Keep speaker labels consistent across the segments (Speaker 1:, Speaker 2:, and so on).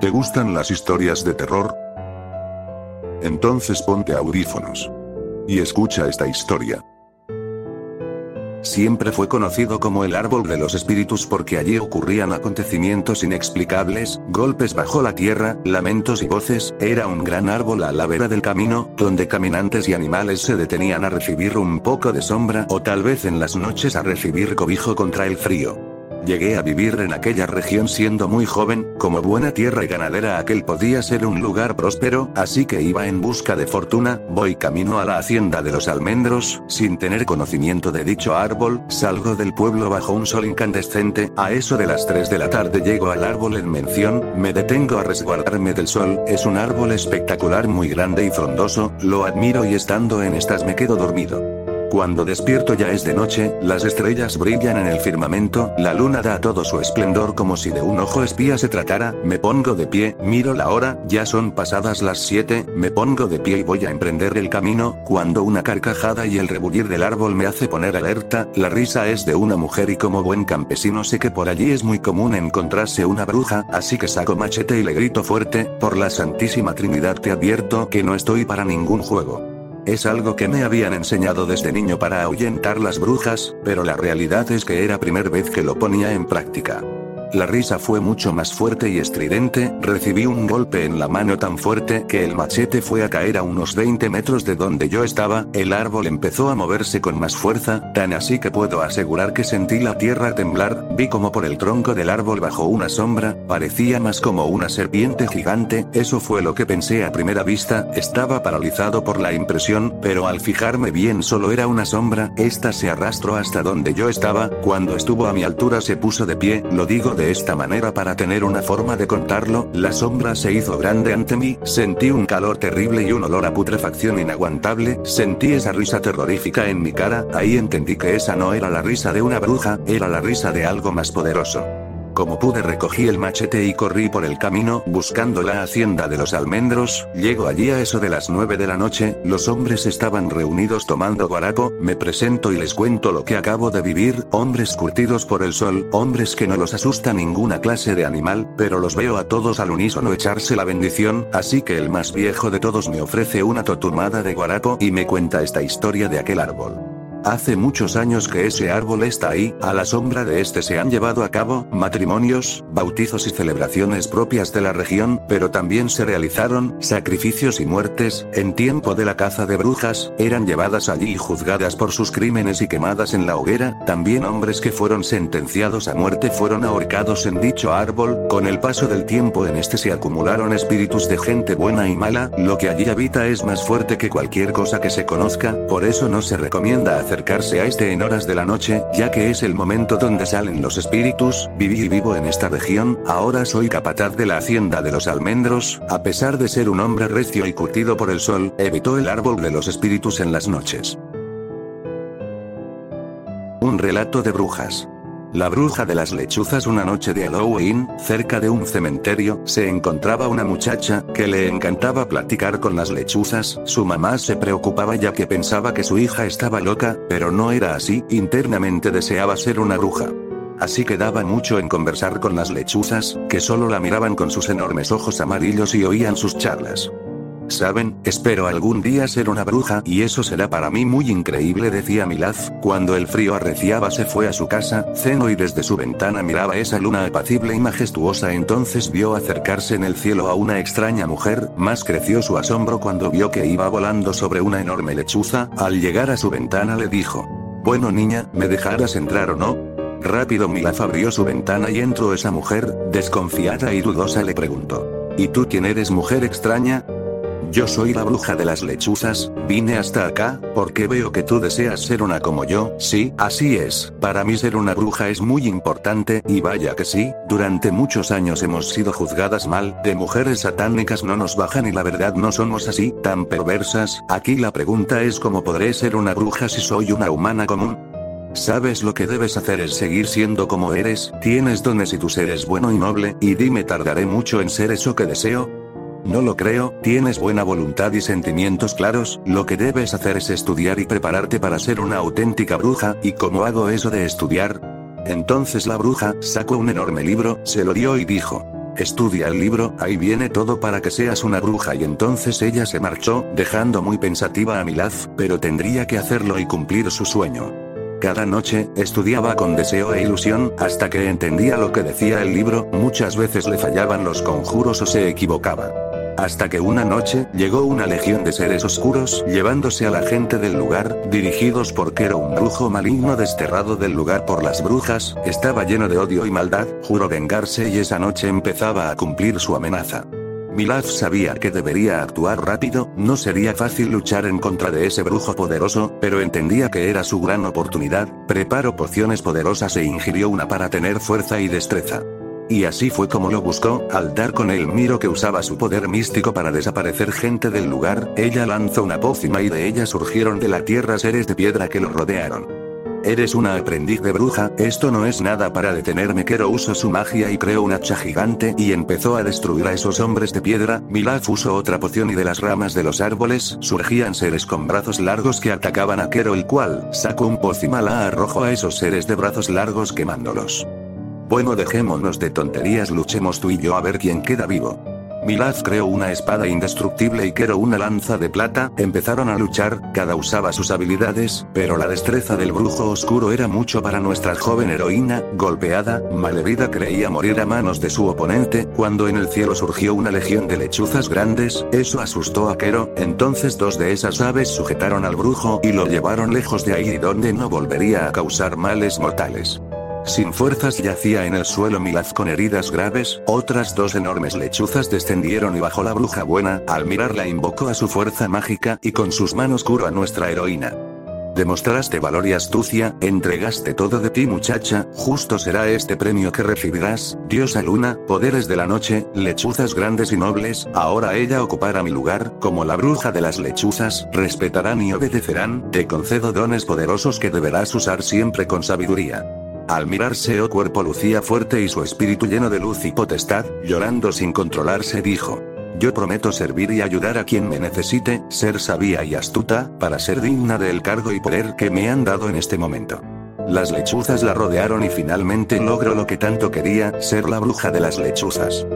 Speaker 1: ¿Te gustan las historias de terror? Entonces ponte audífonos. Y escucha esta historia. Siempre fue conocido como el árbol de los espíritus porque allí ocurrían acontecimientos inexplicables, golpes bajo la tierra, lamentos y voces, era un gran árbol a la vera del camino, donde caminantes y animales se detenían a recibir un poco de sombra o tal vez en las noches a recibir cobijo contra el frío. Llegué a vivir en aquella región siendo muy joven, como buena tierra y ganadera aquel podía ser un lugar próspero, así que iba en busca de fortuna, voy camino a la hacienda de los almendros, sin tener conocimiento de dicho árbol, salgo del pueblo bajo un sol incandescente, a eso de las 3 de la tarde llego al árbol en mención, me detengo a resguardarme del sol, es un árbol espectacular muy grande y frondoso, lo admiro y estando en estas me quedo dormido. Cuando despierto ya es de noche, las estrellas brillan en el firmamento, la luna da todo su esplendor como si de un ojo espía se tratara, me pongo de pie, miro la hora, ya son pasadas las 7, me pongo de pie y voy a emprender el camino, cuando una carcajada y el rebullir del árbol me hace poner alerta, la risa es de una mujer y como buen campesino sé que por allí es muy común encontrarse una bruja, así que saco machete y le grito fuerte, por la Santísima Trinidad te advierto que no estoy para ningún juego. Es algo que me habían enseñado desde niño para ahuyentar las brujas, pero la realidad es que era primera vez que lo ponía en práctica. La risa fue mucho más fuerte y estridente, recibí un golpe en la mano tan fuerte que el machete fue a caer a unos 20 metros de donde yo estaba, el árbol empezó a moverse con más fuerza, tan así que puedo asegurar que sentí la tierra temblar, vi como por el tronco del árbol bajo una sombra, parecía más como una serpiente gigante, eso fue lo que pensé a primera vista, estaba paralizado por la impresión, pero al fijarme bien solo era una sombra, esta se arrastró hasta donde yo estaba, cuando estuvo a mi altura se puso de pie, lo digo de esta manera para tener una forma de contarlo, la sombra se hizo grande ante mí, sentí un calor terrible y un olor a putrefacción inaguantable, sentí esa risa terrorífica en mi cara, ahí entendí que esa no era la risa de una bruja, era la risa de algo más poderoso. Como pude recogí el machete y corrí por el camino, buscando la hacienda de los almendros, llego allí a eso de las 9 de la noche, los hombres estaban reunidos tomando guarapo, me presento y les cuento lo que acabo de vivir, hombres curtidos por el sol, hombres que no los asusta ninguna clase de animal, pero los veo a todos al unísono echarse la bendición, así que el más viejo de todos me ofrece una totumada de guarapo y me cuenta esta historia de aquel árbol. Hace muchos años que ese árbol está ahí, a la sombra de este se han llevado a cabo matrimonios, bautizos y celebraciones propias de la región, pero también se realizaron sacrificios y muertes, en tiempo de la caza de brujas, eran llevadas allí y juzgadas por sus crímenes y quemadas en la hoguera, también hombres que fueron sentenciados a muerte fueron ahorcados en dicho árbol, con el paso del tiempo en este se acumularon espíritus de gente buena y mala, lo que allí habita es más fuerte que cualquier cosa que se conozca, por eso no se recomienda hacer acercarse a este en horas de la noche, ya que es el momento donde salen los espíritus, viví y vivo en esta región, ahora soy capataz de la hacienda de los almendros, a pesar de ser un hombre recio y curtido por el sol, evitó el árbol de los espíritus en las noches. Un relato de brujas. La bruja de las lechuzas una noche de Halloween, cerca de un cementerio, se encontraba una muchacha, que le encantaba platicar con las lechuzas, su mamá se preocupaba ya que pensaba que su hija estaba loca, pero no era así, internamente deseaba ser una bruja. Así que daba mucho en conversar con las lechuzas, que solo la miraban con sus enormes ojos amarillos y oían sus charlas. ¿Saben? Espero algún día ser una bruja y eso será para mí muy increíble, decía Milaz, cuando el frío arreciaba se fue a su casa, ceno y desde su ventana miraba esa luna apacible y majestuosa entonces vio acercarse en el cielo a una extraña mujer, más creció su asombro cuando vio que iba volando sobre una enorme lechuza, al llegar a su ventana le dijo, bueno niña, ¿me dejarás entrar o no? Rápido Milaz abrió su ventana y entró esa mujer, desconfiada y dudosa le preguntó, ¿y tú quién eres mujer extraña? Yo soy la bruja de las lechuzas, vine hasta acá, porque veo que tú deseas ser una como yo, sí, así es, para mí ser una bruja es muy importante, y vaya que sí, durante muchos años hemos sido juzgadas mal, de mujeres satánicas no nos bajan y la verdad no somos así, tan perversas, aquí la pregunta es cómo podré ser una bruja si soy una humana común. Sabes lo que debes hacer es seguir siendo como eres, tienes dones y tu ser es bueno y noble, y dime tardaré mucho en ser eso que deseo, no lo creo, tienes buena voluntad y sentimientos claros, lo que debes hacer es estudiar y prepararte para ser una auténtica bruja, ¿y cómo hago eso de estudiar? Entonces la bruja, sacó un enorme libro, se lo dio y dijo. Estudia el libro, ahí viene todo para que seas una bruja y entonces ella se marchó, dejando muy pensativa a Milaz, pero tendría que hacerlo y cumplir su sueño. Cada noche, estudiaba con deseo e ilusión, hasta que entendía lo que decía el libro, muchas veces le fallaban los conjuros o se equivocaba. Hasta que una noche, llegó una legión de seres oscuros, llevándose a la gente del lugar, dirigidos por era un brujo maligno desterrado del lugar por las brujas, estaba lleno de odio y maldad, juró vengarse y esa noche empezaba a cumplir su amenaza. Milaz sabía que debería actuar rápido, no sería fácil luchar en contra de ese brujo poderoso, pero entendía que era su gran oportunidad, preparó pociones poderosas e ingirió una para tener fuerza y destreza. Y así fue como lo buscó, al dar con el miro que usaba su poder místico para desaparecer gente del lugar, ella lanzó una pócima y de ella surgieron de la tierra seres de piedra que lo rodearon. Eres una aprendiz de bruja, esto no es nada para detenerme. Kero usó su magia y creó un hacha gigante y empezó a destruir a esos hombres de piedra. Milaf usó otra poción y de las ramas de los árboles surgían seres con brazos largos que atacaban a Kero, el cual sacó un pócima la arrojó a esos seres de brazos largos quemándolos. Bueno, dejémonos de tonterías, luchemos tú y yo a ver quién queda vivo. Milaz creó una espada indestructible y Kero una lanza de plata, empezaron a luchar, cada usaba sus habilidades, pero la destreza del brujo oscuro era mucho para nuestra joven heroína, golpeada, malherida creía morir a manos de su oponente, cuando en el cielo surgió una legión de lechuzas grandes, eso asustó a Kero, entonces dos de esas aves sujetaron al brujo y lo llevaron lejos de ahí donde no volvería a causar males mortales. Sin fuerzas yacía en el suelo Milaz con heridas graves, otras dos enormes lechuzas descendieron y bajó la bruja buena, al mirarla invocó a su fuerza mágica y con sus manos curó a nuestra heroína. Demostraste valor y astucia, entregaste todo de ti muchacha, justo será este premio que recibirás, diosa luna, poderes de la noche, lechuzas grandes y nobles, ahora ella ocupará mi lugar, como la bruja de las lechuzas, respetarán y obedecerán, te concedo dones poderosos que deberás usar siempre con sabiduría. Al mirarse o cuerpo lucía fuerte y su espíritu lleno de luz y potestad, llorando sin controlarse dijo. Yo prometo servir y ayudar a quien me necesite, ser sabia y astuta, para ser digna del cargo y poder que me han dado en este momento. Las lechuzas la rodearon y finalmente logró lo que tanto quería, ser la bruja de las lechuzas.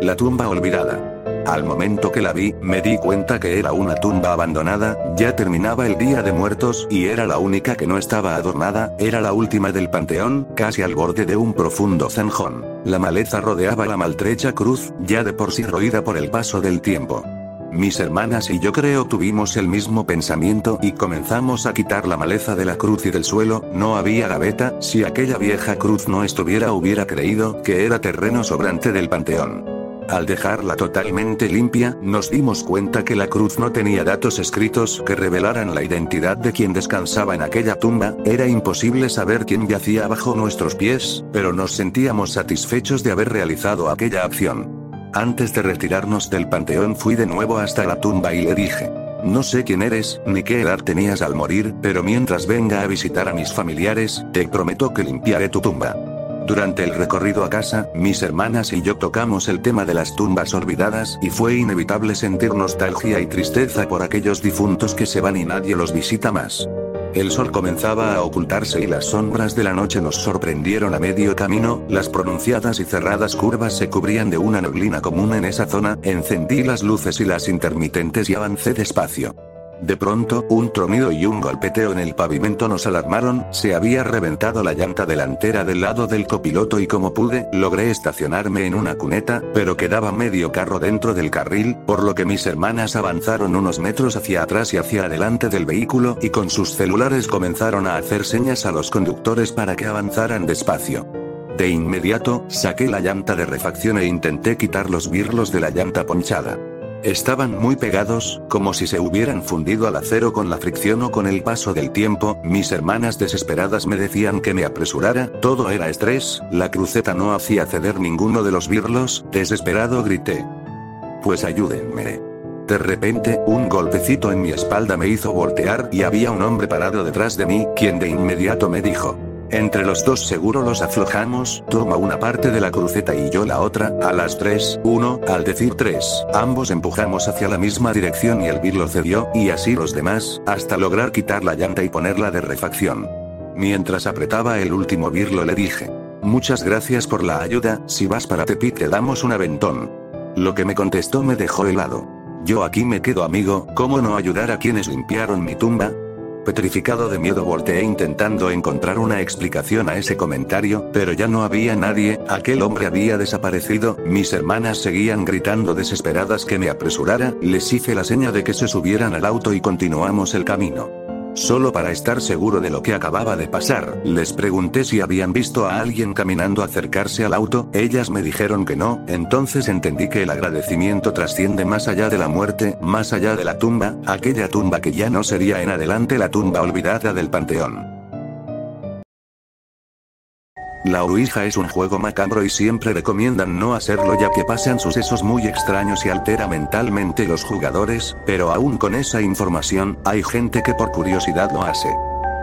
Speaker 1: La tumba olvidada. Al momento que la vi, me di cuenta que era una tumba abandonada, ya terminaba el día de muertos y era la única que no estaba adornada, era la última del panteón, casi al borde de un profundo zanjón. La maleza rodeaba la maltrecha cruz, ya de por sí roída por el paso del tiempo. Mis hermanas y yo creo tuvimos el mismo pensamiento y comenzamos a quitar la maleza de la cruz y del suelo, no había gaveta, si aquella vieja cruz no estuviera hubiera creído que era terreno sobrante del panteón. Al dejarla totalmente limpia, nos dimos cuenta que la cruz no tenía datos escritos que revelaran la identidad de quien descansaba en aquella tumba, era imposible saber quién yacía bajo nuestros pies, pero nos sentíamos satisfechos de haber realizado aquella acción. Antes de retirarnos del panteón fui de nuevo hasta la tumba y le dije, no sé quién eres, ni qué edad tenías al morir, pero mientras venga a visitar a mis familiares, te prometo que limpiaré tu tumba. Durante el recorrido a casa, mis hermanas y yo tocamos el tema de las tumbas olvidadas y fue inevitable sentir nostalgia y tristeza por aquellos difuntos que se van y nadie los visita más. El sol comenzaba a ocultarse y las sombras de la noche nos sorprendieron a medio camino, las pronunciadas y cerradas curvas se cubrían de una neblina común en esa zona, encendí las luces y las intermitentes y avancé despacio. De pronto, un tronido y un golpeteo en el pavimento nos alarmaron, se había reventado la llanta delantera del lado del copiloto y como pude, logré estacionarme en una cuneta, pero quedaba medio carro dentro del carril, por lo que mis hermanas avanzaron unos metros hacia atrás y hacia adelante del vehículo y con sus celulares comenzaron a hacer señas a los conductores para que avanzaran despacio. De inmediato, saqué la llanta de refacción e intenté quitar los birlos de la llanta ponchada. Estaban muy pegados, como si se hubieran fundido al acero con la fricción o con el paso del tiempo, mis hermanas desesperadas me decían que me apresurara, todo era estrés, la cruceta no hacía ceder ninguno de los birlos, desesperado grité. Pues ayúdenme. De repente, un golpecito en mi espalda me hizo voltear y había un hombre parado detrás de mí, quien de inmediato me dijo, entre los dos seguro los aflojamos, toma una parte de la cruceta y yo la otra, a las tres, uno, al decir tres, ambos empujamos hacia la misma dirección y el birlo cedió, y así los demás, hasta lograr quitar la llanta y ponerla de refacción. Mientras apretaba el último birlo le dije. Muchas gracias por la ayuda, si vas para Tepi te damos un aventón. Lo que me contestó me dejó helado. Yo aquí me quedo amigo, ¿cómo no ayudar a quienes limpiaron mi tumba? Petrificado de miedo volteé intentando encontrar una explicación a ese comentario, pero ya no había nadie, aquel hombre había desaparecido, mis hermanas seguían gritando desesperadas que me apresurara, les hice la seña de que se subieran al auto y continuamos el camino. Solo para estar seguro de lo que acababa de pasar, les pregunté si habían visto a alguien caminando acercarse al auto, ellas me dijeron que no, entonces entendí que el agradecimiento trasciende más allá de la muerte, más allá de la tumba, aquella tumba que ya no sería en adelante la tumba olvidada del panteón. La Ouija es un juego macabro y siempre recomiendan no hacerlo ya que pasan sucesos muy extraños y altera mentalmente los jugadores, pero aún con esa información, hay gente que por curiosidad lo hace.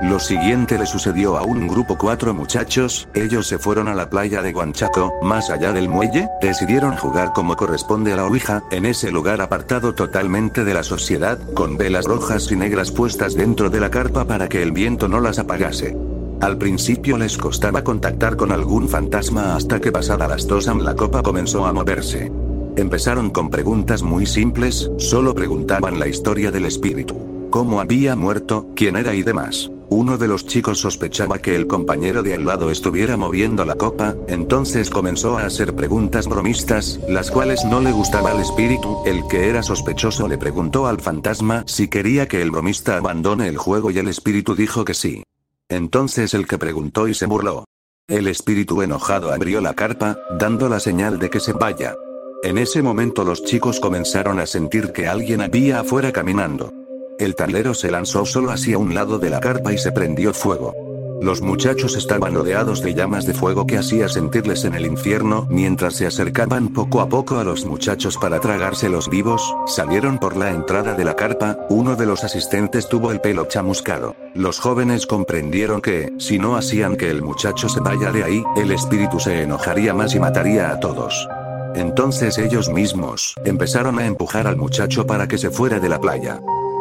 Speaker 1: Lo siguiente le sucedió a un grupo cuatro muchachos, ellos se fueron a la playa de Guanchaco, más allá del muelle, decidieron jugar como corresponde a la Ouija, en ese lugar apartado totalmente de la sociedad, con velas rojas y negras puestas dentro de la carpa para que el viento no las apagase. Al principio les costaba contactar con algún fantasma hasta que pasada las dos la copa comenzó a moverse. Empezaron con preguntas muy simples, solo preguntaban la historia del espíritu. Cómo había muerto, quién era y demás. Uno de los chicos sospechaba que el compañero de al lado estuviera moviendo la copa, entonces comenzó a hacer preguntas bromistas, las cuales no le gustaba al espíritu, el que era sospechoso le preguntó al fantasma si quería que el bromista abandone el juego y el espíritu dijo que sí. Entonces el que preguntó y se burló. El espíritu enojado abrió la carpa, dando la señal de que se vaya. En ese momento los chicos comenzaron a sentir que alguien había afuera caminando. El tablero se lanzó solo hacia un lado de la carpa y se prendió fuego. Los muchachos estaban rodeados de llamas de fuego que hacía sentirles en el infierno, mientras se acercaban poco a poco a los muchachos para tragárselos vivos, salieron por la entrada de la carpa, uno de los asistentes tuvo el pelo chamuscado. Los jóvenes comprendieron que, si no hacían que el muchacho se vaya de ahí, el espíritu se enojaría más y mataría a todos. Entonces ellos mismos, empezaron a empujar al muchacho para que se fuera de la playa.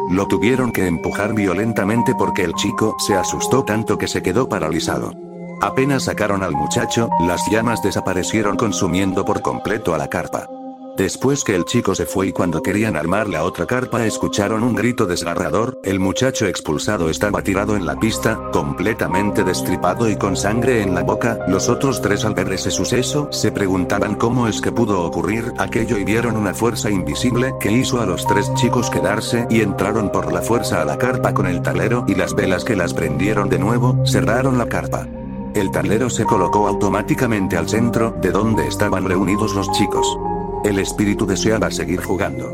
Speaker 1: Lo tuvieron que empujar violentamente porque el chico se asustó tanto que se quedó paralizado. Apenas sacaron al muchacho, las llamas desaparecieron consumiendo por completo a la carpa. Después que el chico se fue y cuando querían armar la otra carpa escucharon un grito desgarrador, el muchacho expulsado estaba tirado en la pista, completamente destripado y con sangre en la boca, los otros tres al ver ese suceso, se preguntaban cómo es que pudo ocurrir aquello y vieron una fuerza invisible que hizo a los tres chicos quedarse y entraron por la fuerza a la carpa con el talero y las velas que las prendieron de nuevo, cerraron la carpa. El tablero se colocó automáticamente al centro, de donde estaban reunidos los chicos. El espíritu deseaba seguir jugando.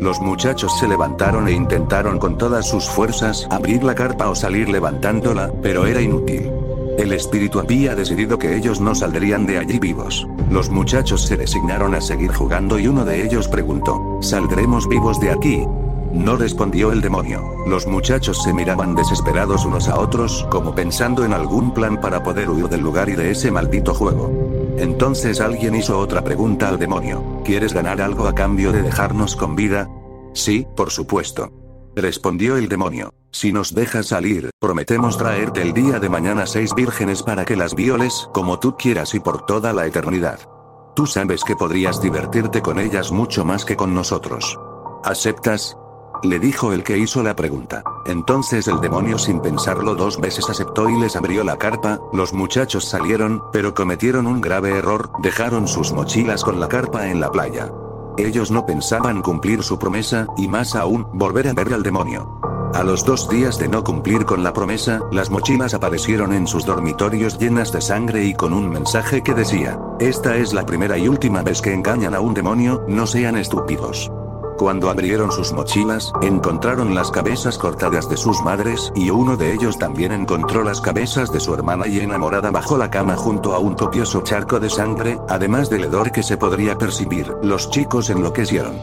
Speaker 1: Los muchachos se levantaron e intentaron con todas sus fuerzas abrir la carpa o salir levantándola, pero era inútil. El espíritu había decidido que ellos no saldrían de allí vivos. Los muchachos se resignaron a seguir jugando y uno de ellos preguntó, ¿saldremos vivos de aquí? No respondió el demonio. Los muchachos se miraban desesperados unos a otros, como pensando en algún plan para poder huir del lugar y de ese maldito juego. Entonces alguien hizo otra pregunta al demonio. ¿Quieres ganar algo a cambio de dejarnos con vida? Sí, por supuesto. Respondió el demonio. Si nos dejas salir, prometemos traerte el día de mañana seis vírgenes para que las violes como tú quieras y por toda la eternidad. Tú sabes que podrías divertirte con ellas mucho más que con nosotros. ¿Aceptas? Le dijo el que hizo la pregunta. Entonces el demonio sin pensarlo dos veces aceptó y les abrió la carpa, los muchachos salieron, pero cometieron un grave error, dejaron sus mochilas con la carpa en la playa. Ellos no pensaban cumplir su promesa, y más aún, volver a ver al demonio. A los dos días de no cumplir con la promesa, las mochilas aparecieron en sus dormitorios llenas de sangre y con un mensaje que decía, esta es la primera y última vez que engañan a un demonio, no sean estúpidos. Cuando abrieron sus mochilas, encontraron las cabezas cortadas de sus madres, y uno de ellos también encontró las cabezas de su hermana y enamorada bajo la cama junto a un copioso charco de sangre, además del hedor que se podría percibir. Los chicos enloquecieron.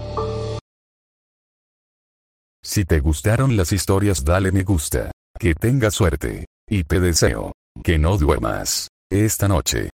Speaker 2: Si te gustaron las historias dale me gusta. Que tengas suerte. Y te deseo que no duermas esta noche.